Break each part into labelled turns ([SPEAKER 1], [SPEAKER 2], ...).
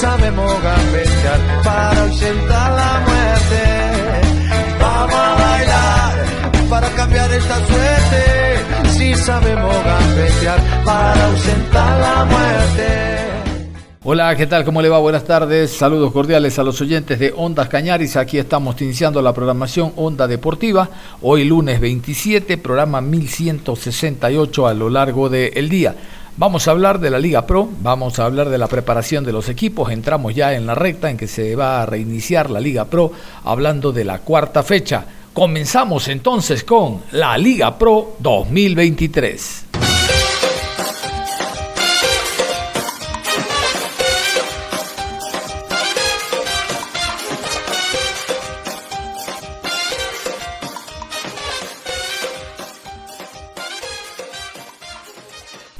[SPEAKER 1] Sabemos gambetear para ausentar la muerte. Vamos a bailar para cambiar esta suerte. Si sabemos gambetear para ausentar la muerte.
[SPEAKER 2] Hola, ¿qué tal? ¿Cómo le va? Buenas tardes. Saludos cordiales a los oyentes de Ondas Cañaris. Aquí estamos iniciando la programación Onda Deportiva. Hoy lunes 27, programa 1168 a lo largo del día. Vamos a hablar de la Liga Pro, vamos a hablar de la preparación de los equipos, entramos ya en la recta en que se va a reiniciar la Liga Pro, hablando de la cuarta fecha. Comenzamos entonces con la Liga Pro 2023.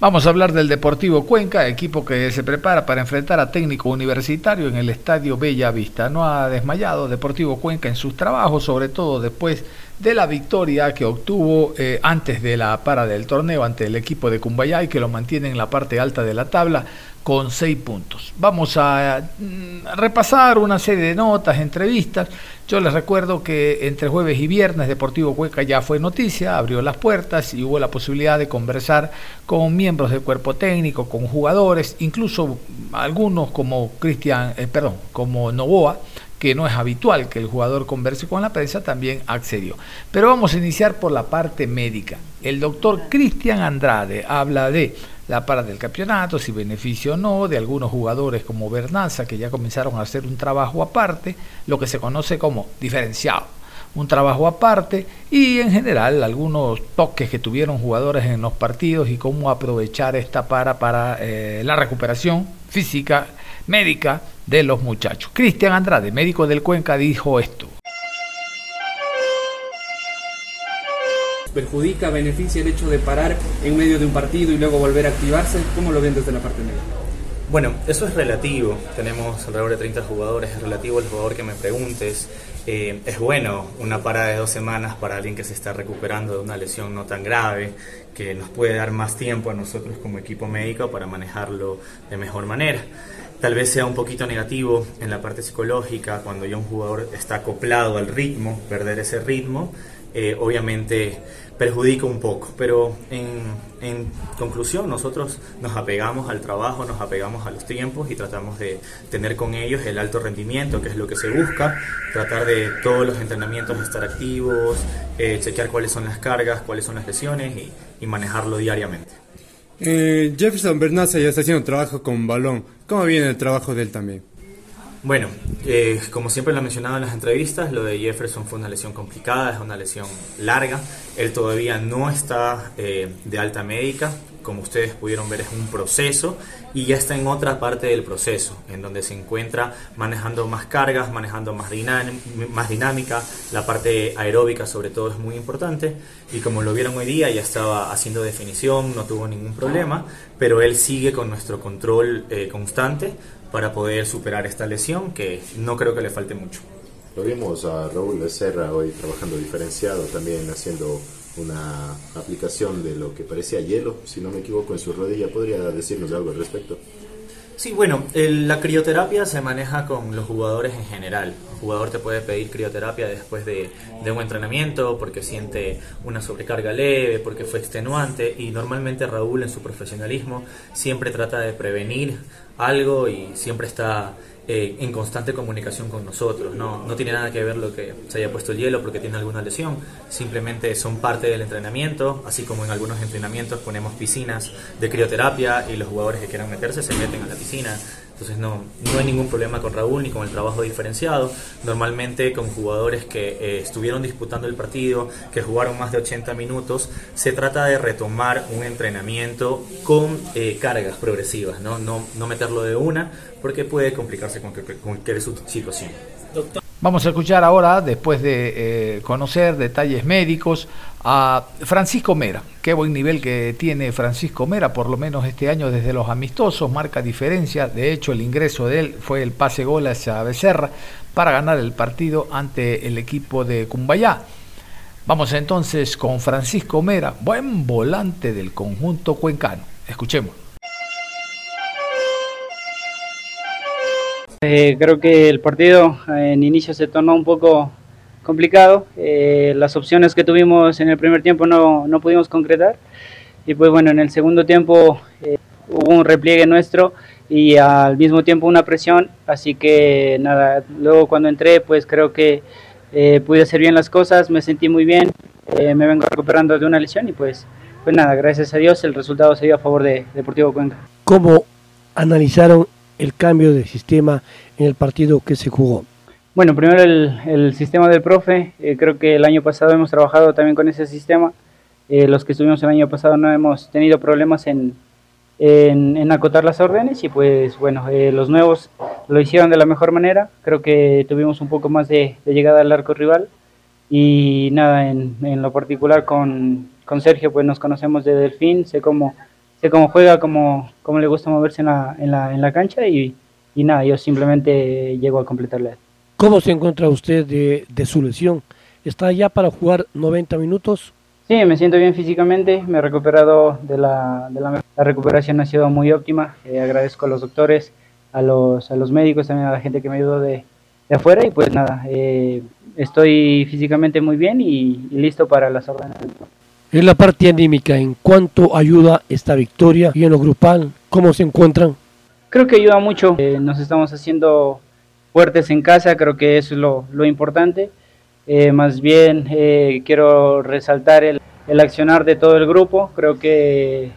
[SPEAKER 2] Vamos a hablar del Deportivo Cuenca, equipo que se prepara para enfrentar a técnico universitario en el Estadio Bella Vista. No ha desmayado Deportivo Cuenca en sus trabajos, sobre todo después de la victoria que obtuvo eh, antes de la para del torneo ante el equipo de Cumbayay, que lo mantiene en la parte alta de la tabla con seis puntos. Vamos a mm, repasar una serie de notas, entrevistas. Yo les recuerdo que entre jueves y viernes Deportivo Cueca ya fue noticia, abrió las puertas y hubo la posibilidad de conversar con miembros del cuerpo técnico, con jugadores, incluso algunos como Cristian, eh, perdón, como Novoa, que no es habitual que el jugador converse con la prensa, también accedió. Pero vamos a iniciar por la parte médica. El doctor Cristian Andrade habla de la para del campeonato, si beneficio o no, de algunos jugadores como Bernanza, que ya comenzaron a hacer un trabajo aparte, lo que se conoce como diferenciado. Un trabajo aparte y en general algunos toques que tuvieron jugadores en los partidos y cómo aprovechar esta para para eh, la recuperación física, médica de los muchachos. Cristian Andrade, médico del Cuenca, dijo esto.
[SPEAKER 3] Perjudica, beneficia el hecho de parar en medio de un partido y luego volver a activarse? ¿Cómo lo ven desde la parte médica?
[SPEAKER 4] Bueno, eso es relativo. Tenemos alrededor de 30 jugadores. Es relativo al jugador que me preguntes. Eh, es bueno una parada de dos semanas para alguien que se está recuperando de una lesión no tan grave, que nos puede dar más tiempo a nosotros como equipo médico para manejarlo de mejor manera. Tal vez sea un poquito negativo en la parte psicológica cuando ya un jugador está acoplado al ritmo, perder ese ritmo eh, obviamente perjudica un poco. Pero en, conclusión, nosotros nos apegamos al trabajo, nos apegamos a los tiempos y tratamos de tener con ellos el alto rendimiento, que es lo que se busca, tratar de todos los entrenamientos estar activos, eh, chequear cuáles son las cargas, cuáles son las lesiones y, manejarlo diariamente.
[SPEAKER 5] Eh, Jefferson Bernaza ya está haciendo trabajo con balón. ¿Cómo viene el trabajo de él también?
[SPEAKER 4] Bueno, eh, como siempre lo he mencionado en las entrevistas, lo de Jefferson fue una lesión complicada, es una lesión larga. Él todavía no está eh, de alta médica, como ustedes pudieron ver es un proceso y ya está en otra parte del proceso, en donde se encuentra manejando más cargas, manejando más, dinámica, la parte aeróbica sobre todo es muy importante. Y como lo vieron hoy día ya estaba haciendo definición, no tuvo ningún problema, pero él sigue con nuestro control eh, constante para poder superar esta lesión que no creo que le falte mucho.
[SPEAKER 6] Lo vimos a Raúl Becerra hoy trabajando diferenciado, también haciendo una aplicación de lo que parecía hielo, si no me equivoco, en su rodilla. ¿Podría decirnos algo al respecto?
[SPEAKER 4] Sí, bueno, la crioterapia se maneja con los jugadores en general. El jugador te puede pedir crioterapia después de, de, un entrenamiento porque siente una sobrecarga leve, porque fue extenuante y normalmente Raúl en su profesionalismo siempre trata de prevenir algo y siempre está eh, en constante comunicación con nosotros. No, no tiene nada que ver lo que se haya puesto el hielo porque tiene alguna lesión, simplemente son parte del entrenamiento, así como en algunos entrenamientos ponemos piscinas de crioterapia y los jugadores que quieran meterse se meten a la piscina. Entonces no, no hay ningún problema con Raúl ni con el trabajo diferenciado. Normalmente con jugadores que eh, estuvieron disputando el partido, que jugaron más de 80 minutos, se trata de retomar un entrenamiento con eh, cargas progresivas, ¿no? No, no meterlo de una porque puede complicarse con, cualquier situación.
[SPEAKER 2] Vamos a escuchar ahora, después de eh, conocer detalles médicos, a Francisco Mera. Qué buen nivel que tiene Francisco Mera, por lo menos este año desde los amistosos, marca diferencia. De hecho, el ingreso de él fue el pase gol hacia Becerra para ganar el partido ante el equipo de Cumbayá. Vamos entonces con Francisco Mera, buen volante del conjunto cuencano. Escuchemos.
[SPEAKER 7] Eh, creo que el partido en inicio se tornó un poco complicado. Eh, las opciones que tuvimos en el primer tiempo no, no, pudimos concretar. Y pues bueno, en el segundo tiempo eh, hubo un repliegue nuestro y al mismo tiempo una presión. Así que nada, luego cuando entré pues creo que pude hacer bien las cosas, me sentí muy bien, me vengo recuperando de una lesión y pues, pues nada, gracias a Dios el resultado se dio a favor de Deportivo Cuenca.
[SPEAKER 8] ¿Cómo analizaron el cambio de sistema en el partido que se jugó?
[SPEAKER 7] Bueno, primero el, sistema del profe, eh, creo que el año pasado hemos trabajado también con ese sistema. Eh, los que estuvimos el año pasado no hemos tenido problemas en, en, acotar las órdenes y pues bueno, eh, los nuevos lo hicieron de la mejor manera. Creo que tuvimos un poco más de, llegada al arco rival y nada, en, en lo particular con, con, Sergio pues nos conocemos desde el fin, sé cómo sé cómo juega, cómo, cómo le gusta moverse en la, en la, en la cancha y, y, nada, yo simplemente llego a completarle.
[SPEAKER 8] ¿Cómo se encuentra usted de, de, su lesión? ¿Está ya para jugar 90 minutos?
[SPEAKER 7] Sí, me siento bien físicamente, me he recuperado de la, de la, la recuperación ha sido muy óptima, eh, agradezco a los doctores, a los, a los médicos, también a la gente que me ayudó de, de afuera y pues nada, eh, estoy físicamente muy bien y, y listo para las órdenes.
[SPEAKER 8] En la parte anímica, ¿en cuánto ayuda esta victoria? Y en lo grupal, ¿cómo se encuentran?
[SPEAKER 7] Creo que ayuda mucho. Eh, nos estamos haciendo fuertes en casa, creo que eso es lo, lo importante. Eh, más bien eh, quiero resaltar el, el, accionar de todo el grupo. Creo que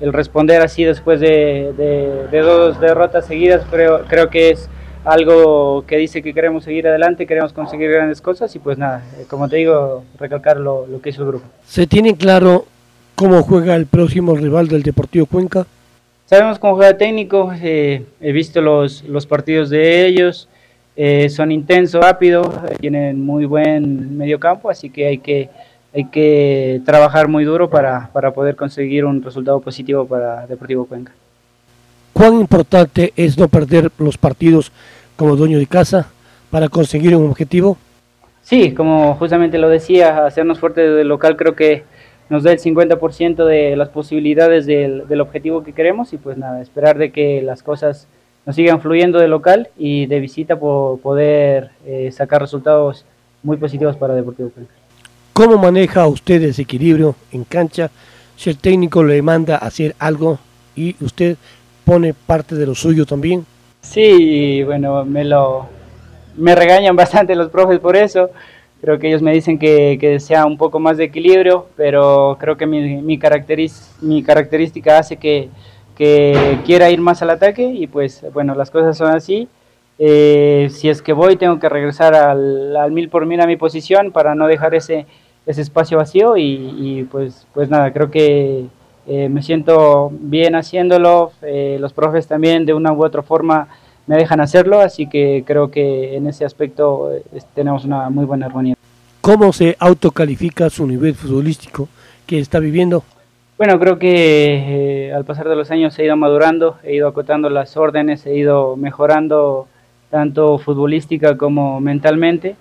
[SPEAKER 7] el responder así después de, de, de dos derrotas seguidas, creo, creo que es algo que dice que queremos seguir adelante, queremos conseguir grandes cosas y pues nada, eh, como te digo, recalcar lo, lo que hizo el grupo.
[SPEAKER 8] ¿Se tiene claro cómo juega el próximo rival del Deportivo Cuenca?
[SPEAKER 7] Sabemos cómo juega técnico, eh, he visto los, los partidos de ellos, eh, son intensos, rápidos, tienen muy buen mediocampo, así que hay que, hay que trabajar muy duro para, para poder conseguir un resultado positivo para Deportivo Cuenca.
[SPEAKER 8] ¿Cuán importante es no perder los partidos como dueño de casa para conseguir un objetivo?
[SPEAKER 7] Sí, como justamente lo decía, hacernos fuerte del local creo que nos da el 50% de las posibilidades del, del, objetivo que queremos y pues nada, esperar de que las cosas nos sigan fluyendo de local y de visita por poder eh, sacar resultados muy positivos para Deportivo Cuenca.
[SPEAKER 8] ¿Cómo maneja usted ese equilibrio en cancha si el técnico le manda a hacer algo y usted pone parte de lo suyo también?
[SPEAKER 7] Sí, bueno, me lo me regañan bastante los profes por eso. Creo que ellos me dicen que, que sea un poco más de equilibrio, pero creo que mi, mi, caracteriz, mi característica hace que, que, quiera ir más al ataque y pues bueno, las cosas son así. Eh, si es que voy, tengo que regresar al, mil por mil a mi posición para no dejar ese, ese espacio vacío y, y pues, pues nada, creo que eh, me siento bien haciéndolo, eh, los profes también de una u otra forma me dejan hacerlo, así que creo que en ese aspecto eh, tenemos una muy buena armonía.
[SPEAKER 8] ¿Cómo se autocalifica su nivel futbolístico que está viviendo?
[SPEAKER 7] Bueno, creo que eh, al pasar de los años he ido madurando, he ido acotando las órdenes, he ido mejorando tanto futbolística como mentalmente.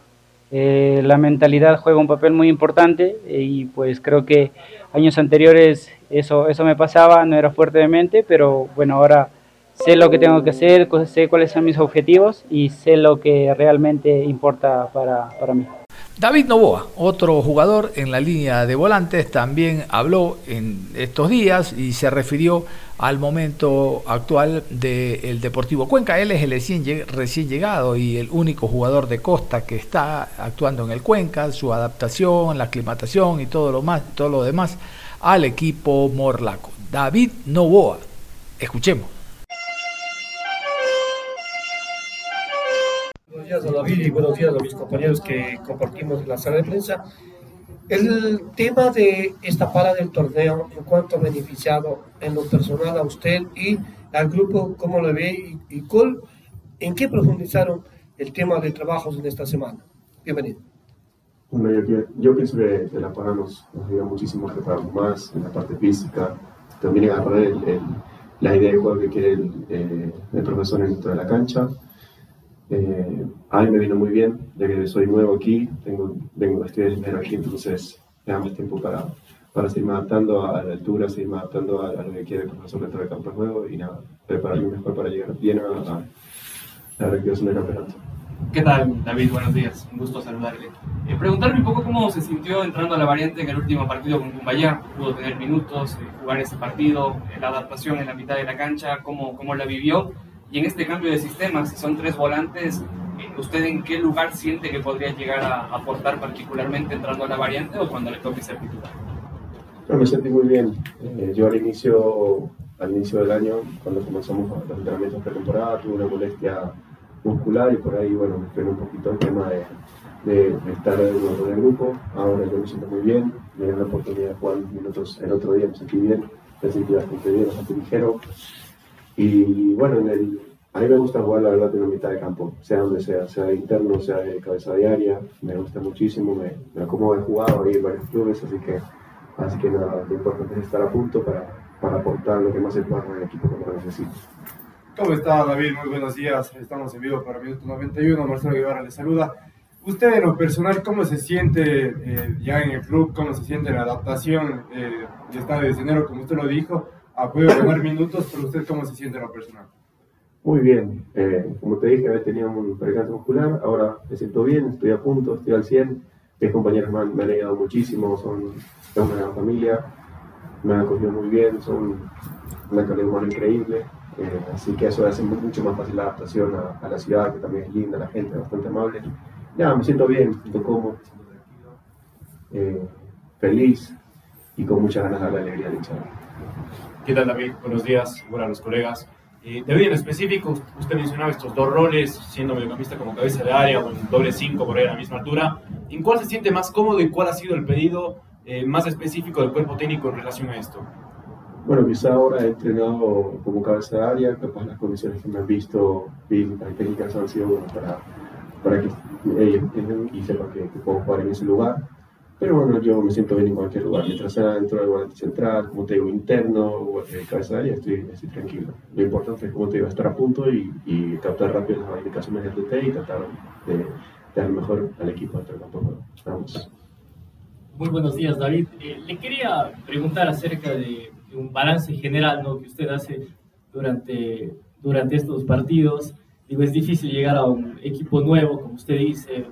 [SPEAKER 7] Eh, la mentalidad juega un papel muy importante y pues creo que años anteriores eso, eso me pasaba, no era fuerte de mente, pero bueno, ahora sé lo que tengo que hacer, sé cuáles son mis objetivos y sé lo que realmente importa para, para mí.
[SPEAKER 2] David Novoa, otro jugador en la línea de volantes, también habló en estos días y se refirió al momento actual del Deportivo Cuenca. Él es el recién llegado y el único jugador de Costa que está actuando en el Cuenca, su adaptación, la aclimatación y todo lo, más, todo lo demás al equipo morlaco. David Novoa, escuchemos.
[SPEAKER 9] Días a David y buenos días a mis compañeros que compartimos la sala de prensa. El tema de esta para del torneo, en cuanto ha beneficiado en lo personal a usted y al grupo, ¿cómo lo ve? Y, y ¿en qué profundizaron el tema de trabajos en esta semana? Bienvenido.
[SPEAKER 10] Bueno, yo, yo, pienso que, la para nos, ayuda muchísimo a prepararnos más en la parte física, también agarrar el, la idea de juego que quiere el, eh, el profesor dentro de la cancha eh, a mí me vino muy bien, ya que soy nuevo aquí, tengo, vengo, estoy primero aquí, entonces me da más tiempo para, para seguirme adaptando a la altura, seguirme adaptando a, lo que quiere el profesor dentro del campo juego y nada, prepararme mejor para llegar bien a, a la reactivación del campeonato.
[SPEAKER 11] ¿Qué tal, David? Buenos días, un gusto saludarle. Eh, preguntarme un poco cómo se sintió entrando a la variante en el último partido con Cumbayá. Pudo tener minutos, eh, jugar ese partido, la adaptación en la mitad de la cancha, cómo, cómo la vivió y en este cambio de sistema, si son tres volantes, ¿usted en qué lugar siente que podría llegar a aportar particularmente entrando a la variante o cuando le toque ser titular?
[SPEAKER 10] me sentí muy bien. Eh, yo al inicio, al inicio del año, cuando comenzamos los entrenamientos de temporada, tuve una molestia muscular y por ahí, bueno, me frené un poquito el tema de, de, estar en el grupo. Ahora yo me siento muy bien, me dio la oportunidad de jugar minutos el otro día, me sentí bien, me sentí bastante bien, bastante ligero. Y bueno, en el, a mí me gusta jugar la verdad en la mitad de campo, sea donde sea, sea de interno, sea de cabeza diaria, me gusta muchísimo, me, me acomodo he jugado ahí en varios clubes, así que, así que nada, lo importante es estar a punto para, para aportar lo que más se pueda el equipo como lo necesito.
[SPEAKER 12] ¿Cómo está David? Muy buenos días, estamos en vivo para Minuto 91, Marcelo Guevara le saluda. Usted en lo personal, ¿cómo se siente eh, ya en el club? ¿Cómo se siente la adaptación? Eh, está de enero, como usted lo dijo, a poder ganar minutos, pero usted cómo se siente en lo personal?
[SPEAKER 10] Muy bien, eh, como te dije, había tenido un percance muscular, ahora me siento bien, estoy a punto, estoy al 100, mis compañeros me han, me ayudado muchísimo, son, una gran familia, me han acogido muy bien, son una calidad humana increíble, eh, así que eso hace mucho más fácil la adaptación a, la ciudad, que también es linda, la gente bastante amable. Ya, me siento bien, me siento cómodo, eh, feliz y con muchas ganas de la alegría de echar.
[SPEAKER 13] ¿Qué tal David? Buenos días, buenas los colegas. Eh, David, en específico, usted mencionaba estos dos roles, siendo mediocampista como cabeza de área o en doble 5 por ahí a la misma altura. ¿En cuál se siente más cómodo y cuál ha sido el pedido eh, más específico del cuerpo técnico en relación a esto?
[SPEAKER 10] Bueno, quizá ahora he entrenado como cabeza de área, capaz las condiciones que me han visto físicas y técnicas han sido buenas para, para que ellos entiendan y sepan que, que puedo jugar en ese lugar pero bueno, yo me siento bien en cualquier lugar. Mientras sea dentro del volante central, como te digo, interno o de cabeza de estoy, estoy, tranquilo. Lo importante es, como te digo, estar a punto y, y captar rápido las indicaciones del DT y tratar de, dar mejor al equipo dentro del campo. Vamos.
[SPEAKER 14] Muy buenos días, David. Eh, le quería preguntar acerca de, un balance general ¿no? que usted hace durante, durante estos partidos. Digo, es difícil llegar a un equipo nuevo, como usted dice,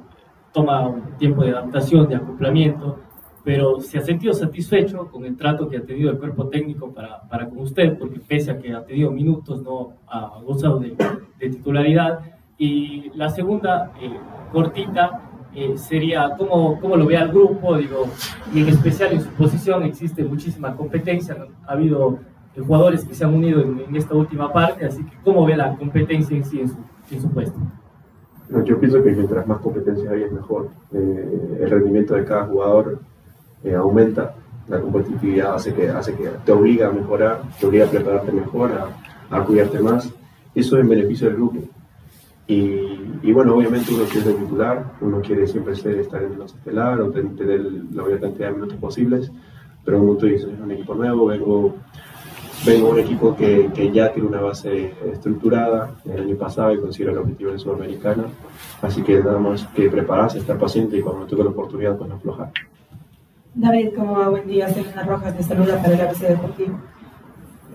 [SPEAKER 14] toma un tiempo de adaptación, de acoplamiento, pero se ha sentido satisfecho con el trato que ha tenido el cuerpo técnico para, para con usted, porque pese a que ha tenido minutos, no ha gozado de, titularidad. Y la segunda, eh, cortita, eh, sería cómo, cómo, lo ve al grupo, digo, y en especial en su posición existe muchísima competencia, ha habido jugadores que se han unido en, esta última parte, así que cómo ve la competencia en sí en su, en su puesto
[SPEAKER 10] yo pienso que mientras más competencia hay es mejor. Eh, el rendimiento de cada jugador eh, aumenta, la competitividad hace que, hace que te obliga a mejorar, te obliga a prepararte mejor, a, cuidarte más. Eso es en beneficio del grupo. Y, bueno, obviamente uno quiere ser titular, uno quiere siempre ser, estar en el estelar o tener la mayor cantidad de minutos posibles, pero como tú dices, es un equipo nuevo, vengo vengo un equipo que, que, ya tiene una base estructurada el año pasado y consigue el objetivo de Sudamericana. Así que nada más que prepararse, estar paciente y cuando toque la oportunidad, pues no aflojar.
[SPEAKER 15] David, ¿cómo va? Buen día. Selena Rojas, de saluda para el ABC Deportivo.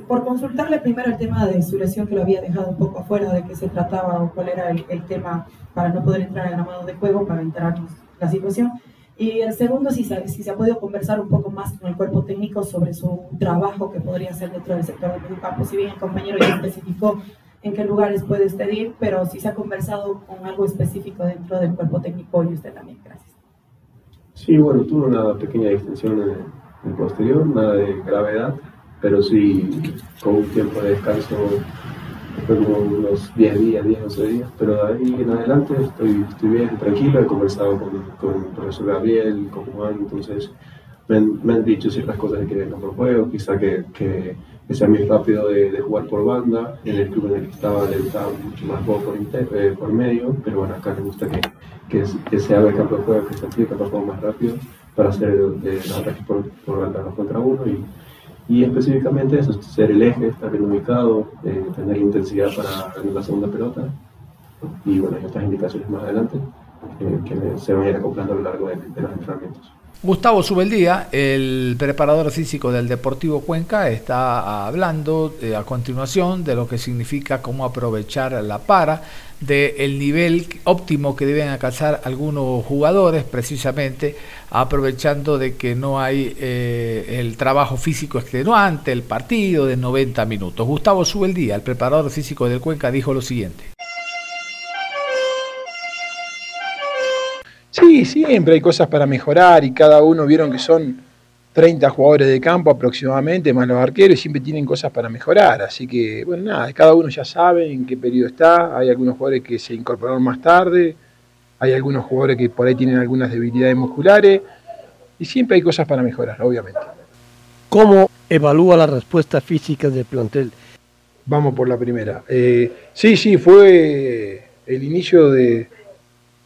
[SPEAKER 15] Por consultarle primero el tema de su lesión que lo había dejado un poco afuera, de qué se trataba o cuál era el, el tema para no poder entrar en gramado de juego, para enterarnos la situación. Y el segundo, si se, si se ha podido conversar un poco más con el cuerpo técnico sobre su trabajo que podría hacer dentro del sector medio campo, si bien el compañero ya especificó en qué lugares puede usted ir, pero si se ha conversado con algo específico dentro del cuerpo técnico y usted también. Gracias.
[SPEAKER 10] Sí, bueno, tuve una pequeña distensión en el posterior, nada de gravedad, pero sí con un tiempo de descanso fue como unos 10 días, 10, 11 días, pero de ahí en adelante estoy, estoy bien, tranquilo, he conversado con, con el profesor Gabriel, con Juan, entonces me han, me han dicho ciertas cosas de que vengan por juego, quizá que, que, sea muy rápido de, de, jugar por banda, en el club en el que estaba le gustaba mucho más juego por, inter, eh, por medio, pero bueno, acá me gusta que, que, que se el campo de juego, que se aplique de juego más rápido para hacer eh, los ataques por, por banda contra uno y y específicamente eso, ser el eje, estar bien ubicado, eh, tener intensidad para la segunda pelota y bueno, hay otras indicaciones más adelante eh, que se van a ir acoplando a lo largo de los entrenamientos.
[SPEAKER 2] Gustavo Subeldía, el preparador físico del Deportivo Cuenca, está hablando eh, a continuación de lo que significa cómo aprovechar la para, del nivel óptimo que deben alcanzar algunos jugadores, precisamente aprovechando de que no hay eh, el trabajo físico extenuante, el partido de 90 minutos. Gustavo Subeldía, el preparador físico del Cuenca, dijo lo siguiente.
[SPEAKER 16] Sí, siempre hay cosas para mejorar y cada uno vieron que son 30 jugadores de campo aproximadamente, más los arqueros, y siempre tienen cosas para mejorar. Así que, bueno, nada, cada uno ya sabe en qué periodo está. Hay algunos jugadores que se incorporaron más tarde, hay algunos jugadores que por ahí tienen algunas debilidades musculares, y siempre hay cosas para mejorar, obviamente.
[SPEAKER 8] ¿Cómo evalúa la respuesta física del plantel?
[SPEAKER 16] Vamos por la primera. Eh, sí, sí, fue el inicio de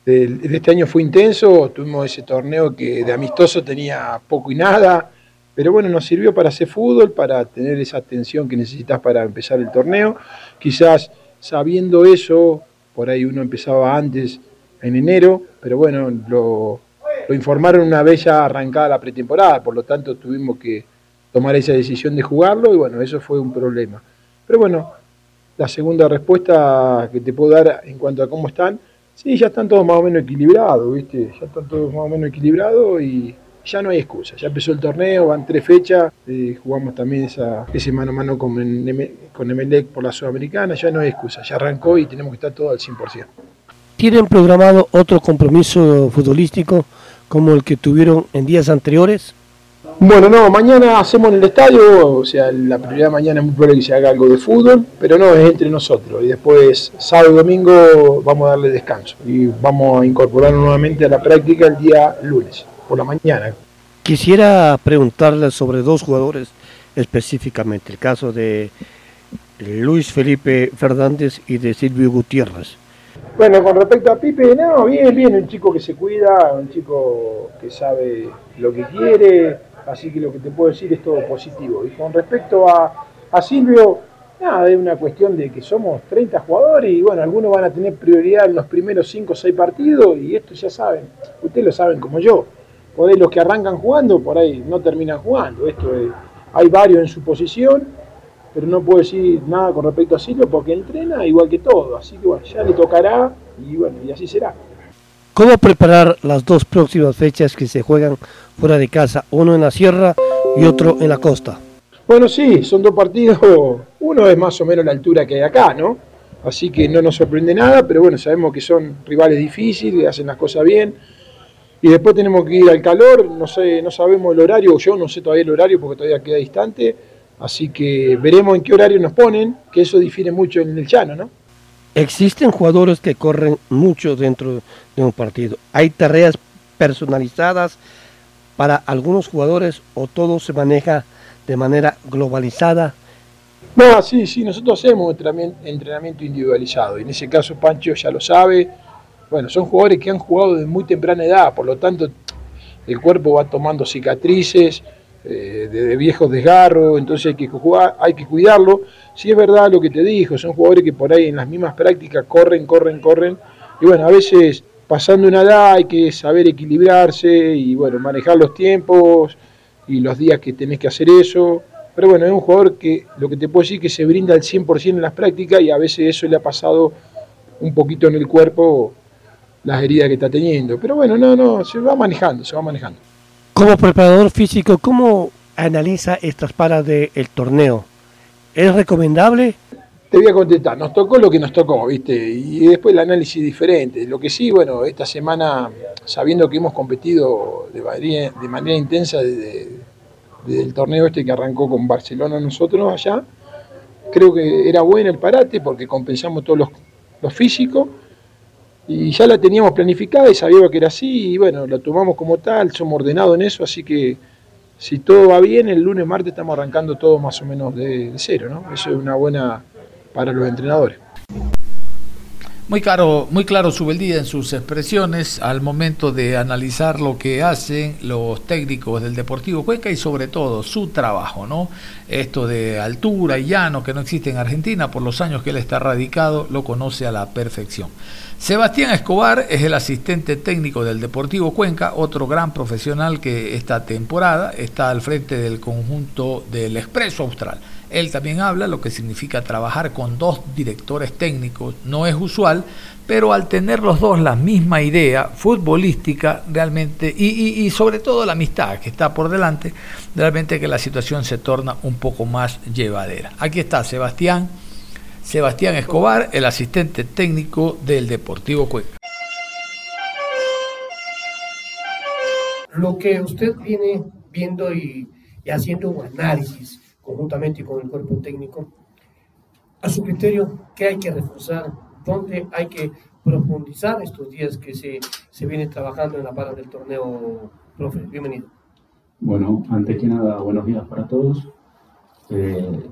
[SPEAKER 16] de, este año fue intenso, tuvimos ese torneo que de amistoso tenía poco y nada, pero bueno, nos sirvió para hacer fútbol, para tener esa atención que necesitas para empezar el torneo. Quizás sabiendo eso, por ahí uno empezaba antes, en enero, pero bueno, lo, lo informaron una vez ya arrancada la pretemporada, por lo tanto tuvimos que tomar esa decisión de jugarlo y bueno, eso fue un problema. Pero bueno, la segunda respuesta que te puedo dar en cuanto a cómo están, Sí, ya están todos más o menos equilibrados, ¿viste? Ya están todos más o menos equilibrados y ya no hay excusa. Ya empezó el torneo, van tres fechas, eh, jugamos también esa, ese mano a mano con, con Emelec por la Sudamericana, ya no hay excusa, ya arrancó y tenemos que estar todos al 100%.
[SPEAKER 8] ¿Tienen programado otro compromiso futbolístico como el que tuvieron en días anteriores?
[SPEAKER 16] Bueno, no, mañana hacemos en el estadio, o sea, la prioridad mañana es muy probable que se haga algo de fútbol, pero no, es entre nosotros. Y después, sábado y domingo, vamos a darle descanso y vamos a incorporarlo nuevamente a la práctica el día lunes, por la mañana.
[SPEAKER 8] Quisiera preguntarle sobre dos jugadores específicamente, el caso de Luis Felipe Fernández y de Silvio Gutiérrez.
[SPEAKER 16] Bueno, con respecto a Pipe, no, bien, bien, un chico que se cuida, un chico que sabe lo que quiere, así que lo que te puedo decir es todo positivo. Y con respecto a, a Silvio, nada, es una cuestión de que somos 30 jugadores y bueno, algunos van a tener prioridad en los primeros 5 o 6 partidos y esto ya saben, ustedes lo saben como yo. Por ahí los que arrancan jugando, por ahí no terminan jugando. Esto es, hay varios en su posición, pero no puedo decir nada con respecto a Silvio porque entrena igual que todo. Así que bueno, ya le tocará y bueno, y así será.
[SPEAKER 8] ¿Cómo preparar las dos próximas fechas que se juegan fuera de casa, uno en la sierra y otro en la costa?
[SPEAKER 16] Bueno, sí, son dos partidos, uno es más o menos la altura que hay acá, ¿no? Así que no nos sorprende nada, pero bueno, sabemos que son rivales difíciles, hacen las cosas bien. Y después tenemos que ir al calor, no sé, no sabemos el horario, yo no sé todavía el horario porque todavía queda distante, así que veremos en qué horario nos ponen, que eso difiere mucho en el llano, ¿no?
[SPEAKER 8] Existen jugadores que corren mucho dentro de un partido. ¿Hay tareas personalizadas para algunos jugadores o todo se maneja de manera globalizada?
[SPEAKER 16] No, sí, sí, nosotros hacemos entrenamiento individualizado. Y en ese caso Pancho ya lo sabe. Bueno, son jugadores que han jugado desde muy temprana edad, por lo tanto el cuerpo va tomando cicatrices, eh, de, viejos desgarros, entonces hay que, jugar, hay que cuidarlo. Si es verdad lo que te dijo, son jugadores que por ahí en las mismas prácticas corren, corren, corren, y bueno, a veces pasando una edad hay que saber equilibrarse y bueno, manejar los tiempos y los días que tenés que hacer eso. Pero bueno, es un jugador que lo que te puedo decir es que se brinda al 100% en las prácticas y a veces eso le ha pasado un poquito en el cuerpo las heridas que está teniendo. Pero bueno, no, no, se va manejando, se va manejando.
[SPEAKER 8] Como preparador físico, ¿cómo analiza estas paras del torneo? ¿Es recomendable?
[SPEAKER 16] Te voy a contestar, nos tocó lo que nos tocó, ¿viste? Y después el análisis diferente. Lo que sí, bueno, esta semana, sabiendo que hemos competido de manera, de manera intensa desde, el torneo este que arrancó con Barcelona nosotros allá, creo que era bueno el parate porque compensamos todos los, los físicos y ya la teníamos planificada y sabíamos que era así y bueno, la tomamos como tal, somos ordenados en eso, así que si todo va bien, el lunes, martes estamos arrancando todo más o menos de, de cero, ¿no? Eso es una buena para los entrenadores.
[SPEAKER 2] Muy claro, muy claro en sus expresiones al momento de analizar lo que hacen los técnicos del Deportivo Cuenca y sobre todo su trabajo, ¿no? Esto de altura y llano que no existe en Argentina, por los años que él está radicado, lo conoce a la perfección. Sebastián Escobar es el asistente técnico del Deportivo Cuenca, otro gran profesional que esta temporada está al frente del conjunto del Expreso Austral. Él también habla lo que significa trabajar con dos directores técnicos. No es usual, pero al tener los dos la misma idea futbolística realmente y, sobre todo la amistad que está por delante, realmente que la situación se torna un poco más llevadera. Aquí está Sebastián, Sebastián Escobar, el asistente técnico del Deportivo Cuenca.
[SPEAKER 9] Lo que usted viene viendo y haciendo un análisis conjuntamente con el cuerpo técnico, a su criterio, ¿qué hay que reforzar? ¿Dónde hay que profundizar estos días que se, se viene trabajando en la para del torneo, profe? Bienvenido.
[SPEAKER 17] Bueno, antes que nada, buenos días para todos. Eh,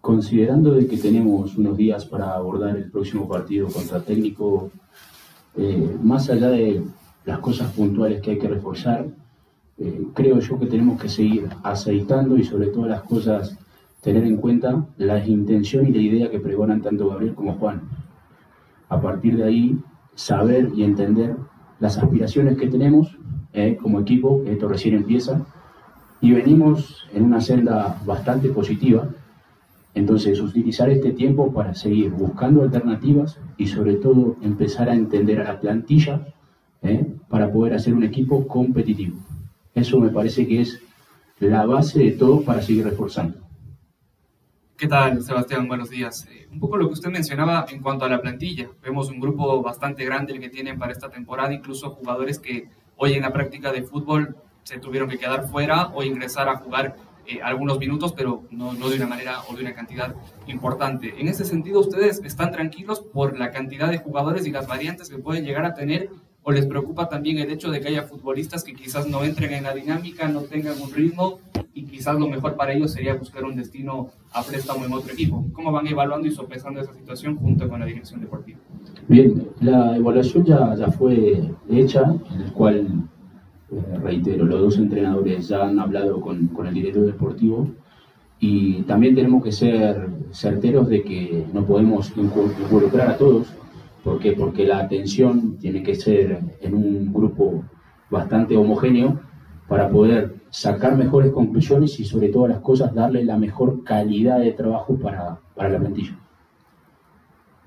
[SPEAKER 17] considerando de que tenemos unos días para abordar el próximo partido contra técnico, eh, más allá de las cosas puntuales que hay que reforzar, eh, creo yo que tenemos que seguir aceitando y sobre todo las cosas tener en cuenta la intención y la idea que pregonan tanto Gabriel como Juan. A partir de ahí, saber y entender las aspiraciones que tenemos eh, como equipo, esto recién empieza, y venimos en una senda bastante positiva. Entonces, utilizar este tiempo para seguir buscando alternativas y sobre todo empezar a entender a la plantilla eh, para poder hacer un equipo competitivo. Eso me parece que es la base de todo para seguir reforzando.
[SPEAKER 11] ¿Qué tal, Sebastián? Buenos días. Eh, un poco lo que usted mencionaba en cuanto a la plantilla. Vemos un grupo bastante grande el que tienen para esta temporada, incluso jugadores que hoy en la práctica de fútbol se tuvieron que quedar fuera o ingresar a jugar eh, algunos minutos, pero no, no de una manera o de una cantidad importante. En ese sentido, ¿ustedes están tranquilos por la cantidad de jugadores y las variantes que pueden llegar a tener o les preocupa también el hecho de que haya futbolistas que quizás no entren en la dinámica, no tengan un ritmo y quizás lo mejor para ellos sería buscar un destino a préstamo en otro equipo. ¿Cómo van evaluando y sopesando esa situación junto con la dirección deportiva?
[SPEAKER 17] Bien, la evaluación ya, ya fue hecha, en el cual, eh, reitero, los dos entrenadores ya han hablado con, con el director deportivo y también tenemos que ser certeros de que no podemos involucrar a todos ¿Por qué? Porque la atención tiene que ser en un grupo bastante homogéneo para poder sacar mejores conclusiones y sobre todas las cosas darle la mejor calidad de trabajo para, para la plantilla.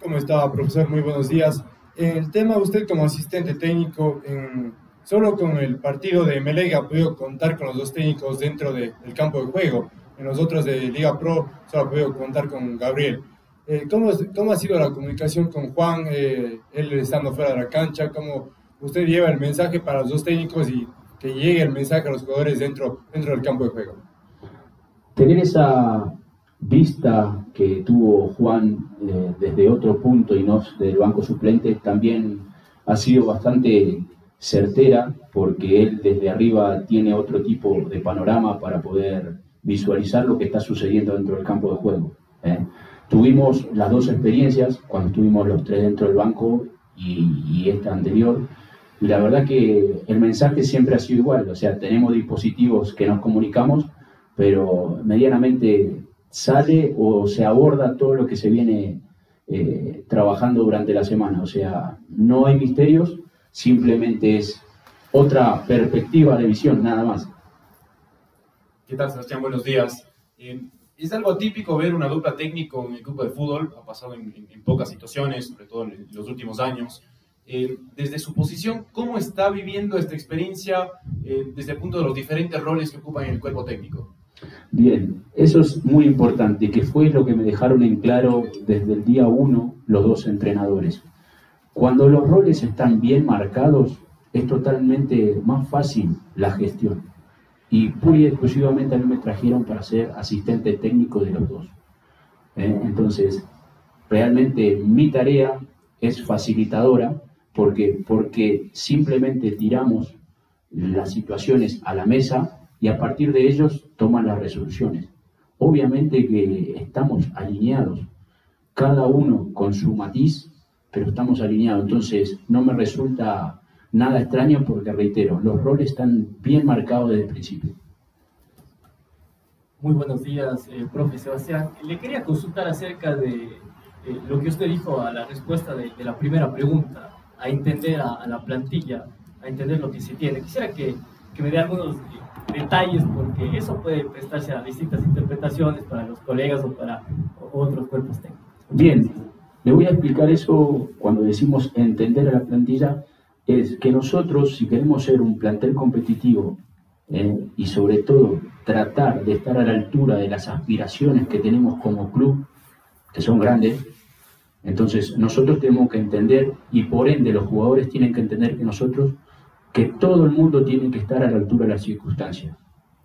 [SPEAKER 12] ¿Cómo está, profesor? Muy buenos días. El tema, usted como asistente técnico, en, solo con el partido de Melega ha podido contar con los dos técnicos dentro de, del campo de juego. En los otros de Liga Pro solo ha podido contar con Gabriel. Eh, ¿cómo, ¿cómo, ha sido la comunicación con Juan, eh, él estando fuera de la cancha? ¿Cómo usted lleva el mensaje para los dos técnicos y que llegue el mensaje a los jugadores dentro, dentro del campo de juego?
[SPEAKER 17] Tener esa vista que tuvo Juan eh, desde otro punto y no del banco suplente también ha sido bastante certera porque él desde arriba tiene otro tipo de panorama para poder visualizar lo que está sucediendo dentro del campo de juego. ¿eh? Tuvimos las dos experiencias, cuando estuvimos los tres dentro del banco y, esta anterior, y la verdad que el mensaje siempre ha sido igual, o sea, tenemos dispositivos que nos comunicamos, pero medianamente sale o se aborda todo lo que se viene eh, trabajando durante la semana, o sea, no hay misterios, simplemente es otra perspectiva de visión, nada más.
[SPEAKER 13] ¿Qué tal, Sebastián? Buenos días. Eh, es algo atípico ver una dupla técnico en el grupo de fútbol, ha pasado en pocas situaciones, sobre todo en los últimos años. eh, desde su posición, ¿cómo está viviendo esta experiencia eh, desde el punto de los diferentes roles que ocupan en el cuerpo técnico?
[SPEAKER 17] Bien, eso es muy importante, que fue lo que me dejaron en claro desde el día uno los dos entrenadores. Cuando los roles están bien marcados, es totalmente más fácil la gestión. Y pura y exclusivamente a mí me trajeron para ser asistente técnico de los dos. ¿Eh? Entonces, realmente mi tarea es facilitadora porque, porque simplemente tiramos las situaciones a la mesa y a partir de ellos toman las resoluciones. Obviamente que estamos alineados, cada uno con su matiz, pero estamos alineados. Entonces no me resulta nada extraño porque, reitero, los roles están bien marcados desde el principio.
[SPEAKER 14] Muy buenos días, eh, profe Sebastián. Le quería consultar acerca de eh, lo que usted dijo a la respuesta de, de la primera pregunta, a entender a, a, la plantilla, a entender lo que se tiene. Quisiera que, que me dé algunos detalles porque eso puede prestarse a distintas interpretaciones para los colegas o para otros cuerpos técnicos.
[SPEAKER 17] Bien, le voy a explicar eso cuando decimos entender a la plantilla, es que nosotros si queremos ser un plantel competitivo eh, y sobre todo tratar de estar a la altura de las aspiraciones que tenemos como club, que son grandes, entonces nosotros tenemos que entender y por ende los jugadores tienen que entender que nosotros, que todo el mundo tiene que estar a la altura de las circunstancias.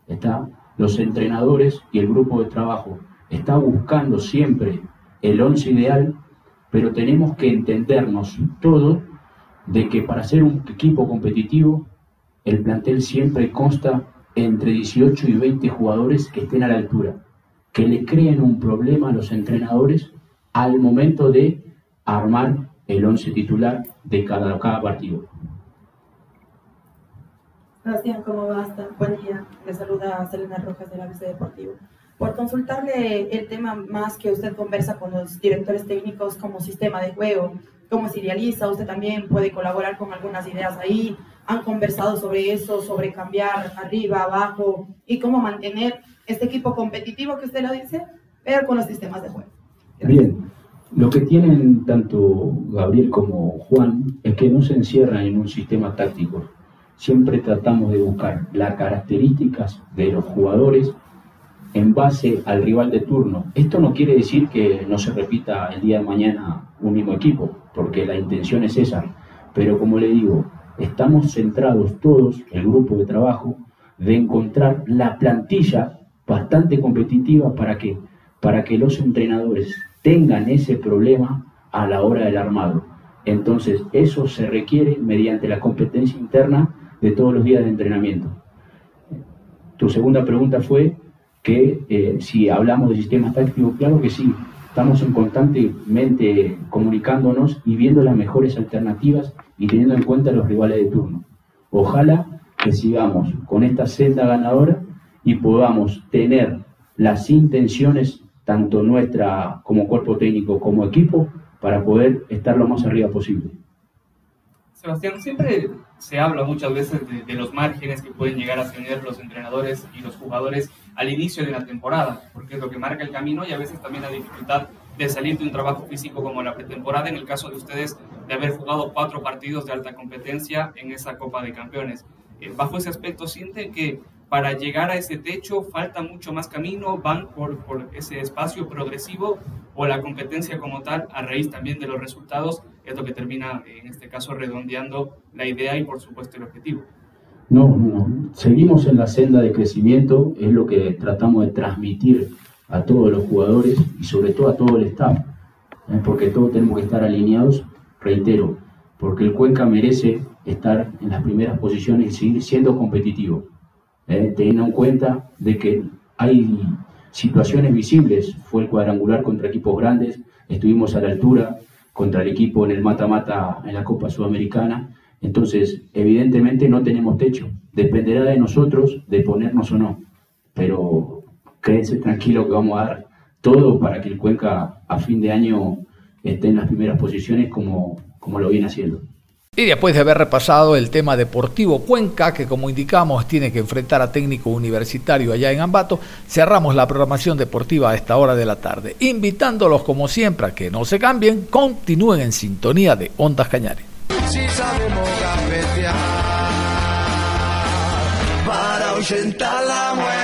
[SPEAKER 17] Está los entrenadores y el grupo de trabajo está buscando siempre el once ideal, pero tenemos que entendernos todos de que para ser un equipo competitivo el plantel siempre consta entre 18 y 20 jugadores que estén a la altura, que le creen un problema a los entrenadores al momento de armar el once titular de cada, cada partido.
[SPEAKER 15] Sebastián, ¿cómo va? Buen día. Le saluda Selena Rojas de la Vice Deportivo. Por consultarle el tema más que usted conversa con los directores técnicos como sistema de juego, cómo se idealiza, usted también puede colaborar con algunas ideas ahí, han conversado sobre eso, sobre cambiar arriba, abajo y cómo mantener este equipo competitivo que usted lo dice, pero con los sistemas de juego.
[SPEAKER 17] Bien, lo que tienen tanto Gabriel como Juan es que no se encierran en un sistema táctico. Siempre tratamos de buscar las características de los jugadores en base al rival de turno. Esto no quiere decir que no se repita el día de mañana un mismo equipo, porque la intención es esa. Pero como le digo, estamos centrados todos, el grupo de trabajo, de encontrar la plantilla bastante competitiva para que, para que los entrenadores tengan ese problema a la hora del armado. Entonces, eso se requiere mediante la competencia interna de todos los días de entrenamiento. Tu segunda pregunta fue que eh, si hablamos de sistemas tácticos, claro que sí, estamos en constantemente comunicándonos y viendo las mejores alternativas y teniendo en cuenta los rivales de turno. Ojalá que sigamos con esta senda ganadora y podamos tener las intenciones, tanto nuestra como cuerpo técnico como equipo, para poder estar lo más arriba posible.
[SPEAKER 11] Sebastián, siempre se habla muchas veces de, los márgenes que pueden llegar a tener los entrenadores y los jugadores al inicio de la temporada, porque es lo que marca el camino y a veces también la dificultad de salir de un trabajo físico como la pretemporada, en el caso de ustedes de haber jugado cuatro partidos de alta competencia en esa Copa de Campeones. Eh, bajo ese aspecto, ¿sienten que para llegar a ese techo falta mucho más camino? ¿Van por ese espacio progresivo o la competencia como tal, a raíz también de los resultados, es lo que termina, en este caso, redondeando la idea y, por supuesto, el objetivo?
[SPEAKER 17] No, no, seguimos en la senda de crecimiento, es lo que tratamos de transmitir a todos los jugadores y sobre todo a todo el staff, ¿eh? porque todos tenemos que estar alineados, reitero, porque el Cuenca merece estar en las primeras posiciones y seguir siendo competitivo, ¿eh? teniendo en cuenta de que hay situaciones visibles, fue el cuadrangular contra equipos grandes, estuvimos a la altura contra el equipo en el mata-mata en la Copa Sudamericana, entonces, evidentemente no tenemos techo. Dependerá de nosotros de ponernos o no. Pero quédense tranquilo que vamos a dar todo para que el Cuenca a fin de año esté en las primeras posiciones como, como lo viene haciendo.
[SPEAKER 2] Y después de haber repasado el tema deportivo Cuenca, que como indicamos tiene que enfrentar a técnico universitario allá en Ambato, cerramos la programación deportiva a esta hora de la tarde, invitándolos como siempre a que no se cambien, continúen en sintonía de Ondas Cañares.
[SPEAKER 1] si sabemos para la muerte.